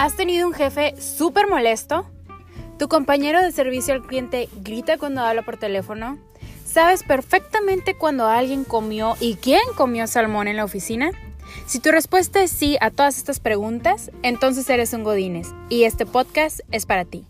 ¿Has tenido un jefe súper molesto? ¿Tu compañero de servicio al cliente grita cuando habla por teléfono? ¿Sabes perfectamente cuando alguien comió y quién comió salmón en la oficina? Si tu respuesta es sí a todas estas preguntas, entonces eres un Godines y este podcast es para ti.